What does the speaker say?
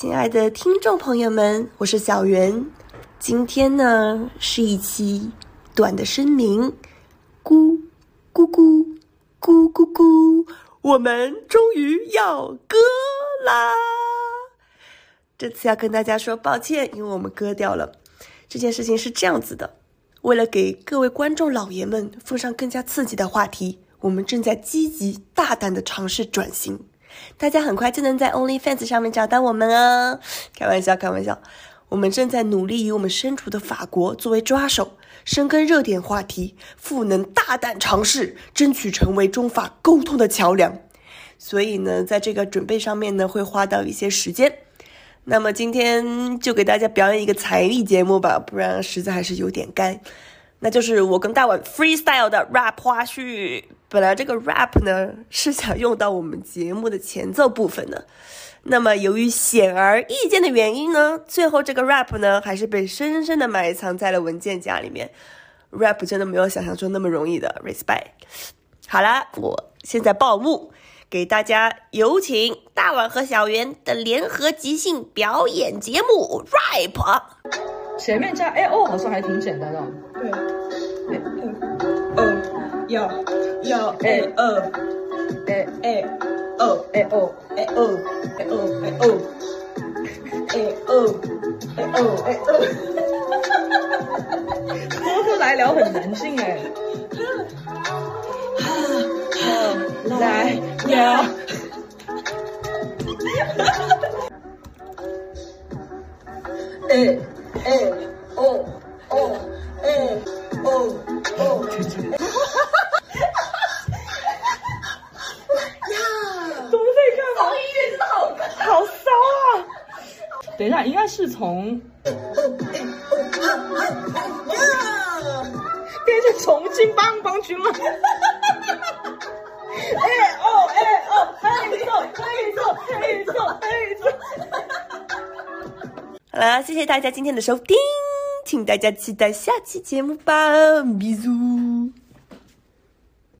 亲爱的听众朋友们，我是小圆。今天呢是一期短的声明，咕咕咕咕咕咕，我们终于要割啦！这次要跟大家说抱歉，因为我们割掉了。这件事情是这样子的，为了给各位观众老爷们奉上更加刺激的话题，我们正在积极大胆的尝试转型。大家很快就能在 OnlyFans 上面找到我们哦！开玩笑，开玩笑。我们正在努力以我们身处的法国作为抓手，深耕热点话题，赋能大胆尝试，争取成为中法沟通的桥梁。所以呢，在这个准备上面呢，会花到一些时间。那么今天就给大家表演一个才艺节目吧，不然实在还是有点干。那就是我跟大碗 freestyle 的 rap 花絮。本来这个 rap 呢 是想用到我们节目的前奏部分的，那么由于显而易见的原因呢，最后这个 rap 呢还是被深深的埋藏在了文件夹里面。rap 真的没有想象中那么容易的，respect。好啦，我现在报幕，给大家有请大碗和小圆的联合即兴表演节目 rap。前面加 a o 好像还挺简单的。对，呃，要要 a 二 a a 二 a o a 二 a 二 a 二 a 二 a 二 a 二，说出来聊很难听哎。来聊。哎。哎哦哦哎哦哦，等一下，应该是从 变成重庆帮帮群了。哎哦哎哦，黑色黑色黑色黑色。好了，谢谢大家今天的收听，请大家期待下期节目吧，比如。